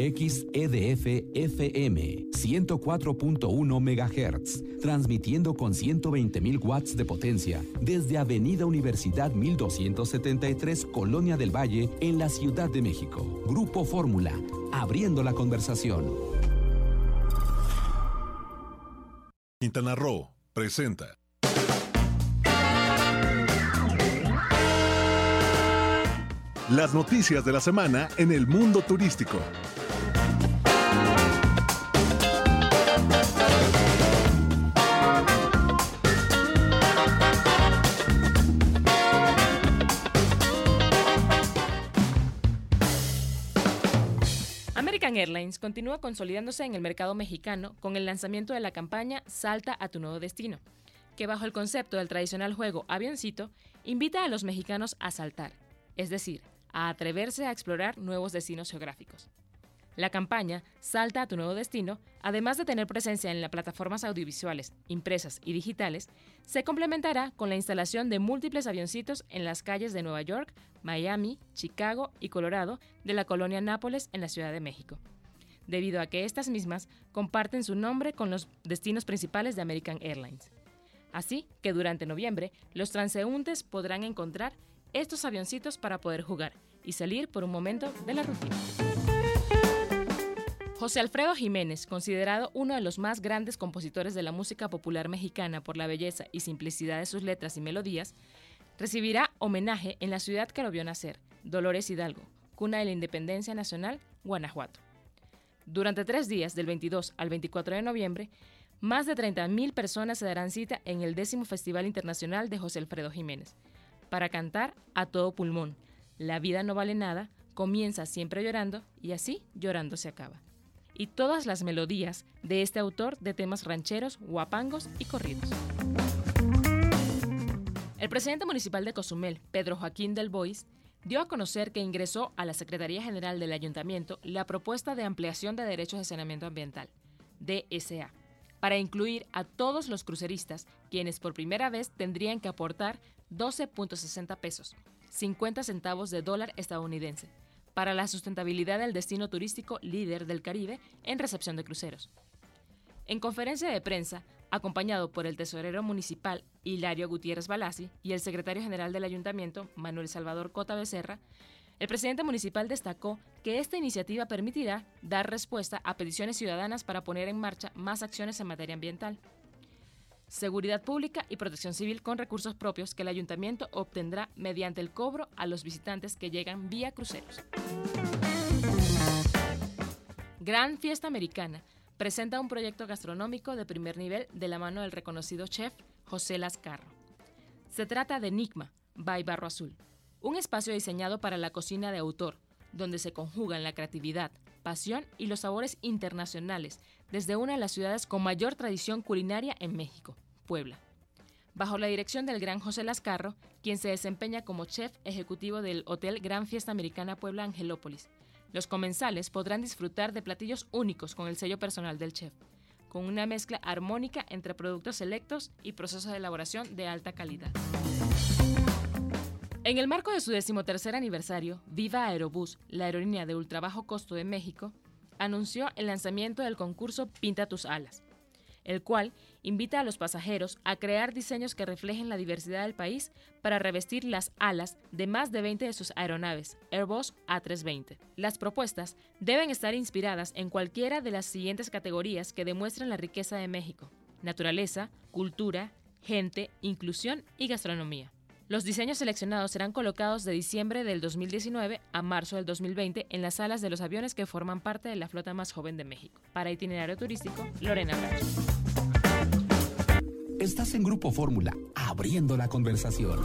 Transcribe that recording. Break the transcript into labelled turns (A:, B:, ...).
A: XEDF FM 104.1 MHz, transmitiendo con 120.000 watts de potencia desde Avenida Universidad 1273, Colonia del Valle, en la Ciudad de México. Grupo Fórmula, abriendo la conversación.
B: Quintana Roo presenta. Las noticias de la semana en el mundo turístico.
C: Airlines continúa consolidándose en el mercado mexicano con el lanzamiento de la campaña Salta a tu nuevo destino, que bajo el concepto del tradicional juego Avioncito, invita a los mexicanos a saltar, es decir, a atreverse a explorar nuevos destinos geográficos. La campaña Salta a tu nuevo destino, además de tener presencia en las plataformas audiovisuales, impresas y digitales, se complementará con la instalación de múltiples avioncitos en las calles de Nueva York, Miami, Chicago y Colorado de la colonia Nápoles en la Ciudad de México, debido a que estas mismas comparten su nombre con los destinos principales de American Airlines. Así que durante noviembre, los transeúntes podrán encontrar estos avioncitos para poder jugar y salir por un momento de la rutina. José Alfredo Jiménez, considerado uno de los más grandes compositores de la música popular mexicana por la belleza y simplicidad de sus letras y melodías, recibirá homenaje en la ciudad que lo vio nacer, Dolores Hidalgo, cuna de la Independencia Nacional, Guanajuato. Durante tres días, del 22 al 24 de noviembre, más de 30.000 personas se darán cita en el décimo Festival Internacional de José Alfredo Jiménez, para cantar a todo pulmón. La vida no vale nada, comienza siempre llorando y así llorando se acaba y todas las melodías de este autor de temas rancheros, guapangos y corridos. El presidente municipal de Cozumel, Pedro Joaquín del Bois, dio a conocer que ingresó a la Secretaría General del Ayuntamiento la propuesta de ampliación de derechos de saneamiento ambiental, DSA, para incluir a todos los cruceristas, quienes por primera vez tendrían que aportar 12.60 pesos, 50 centavos de dólar estadounidense, para la sustentabilidad del destino turístico líder del Caribe en recepción de cruceros. En conferencia de prensa, acompañado por el tesorero municipal Hilario Gutiérrez Balasi y el secretario general del ayuntamiento Manuel Salvador Cota Becerra, el presidente municipal destacó que esta iniciativa permitirá dar respuesta a peticiones ciudadanas para poner en marcha más acciones en materia ambiental seguridad pública y protección civil con recursos propios que el ayuntamiento obtendrá mediante el cobro a los visitantes que llegan vía cruceros. Gran Fiesta Americana presenta un proyecto gastronómico de primer nivel de la mano del reconocido chef José Lascarro. Se trata de Enigma, by Barro Azul, un espacio diseñado para la cocina de autor, donde se conjugan la creatividad, y los sabores internacionales desde una de las ciudades con mayor tradición culinaria en México, Puebla. Bajo la dirección del gran José Lascarro, quien se desempeña como chef ejecutivo del Hotel Gran Fiesta Americana Puebla Angelópolis, los comensales podrán disfrutar de platillos únicos con el sello personal del chef, con una mezcla armónica entre productos selectos y procesos de elaboración de alta calidad. En el marco de su decimotercer aniversario, Viva Aerobús, la aerolínea de ultrabajo costo de México, anunció el lanzamiento del concurso Pinta tus alas, el cual invita a los pasajeros a crear diseños que reflejen la diversidad del país para revestir las alas de más de 20 de sus aeronaves Airbus A320. Las propuestas deben estar inspiradas en cualquiera de las siguientes categorías que demuestran la riqueza de México, naturaleza, cultura, gente, inclusión y gastronomía. Los diseños seleccionados serán colocados de diciembre del 2019 a marzo del 2020 en las salas de los aviones que forman parte de la flota más joven de México. Para itinerario turístico, Lorena Bracho.
A: Estás en Grupo Fórmula, abriendo la conversación.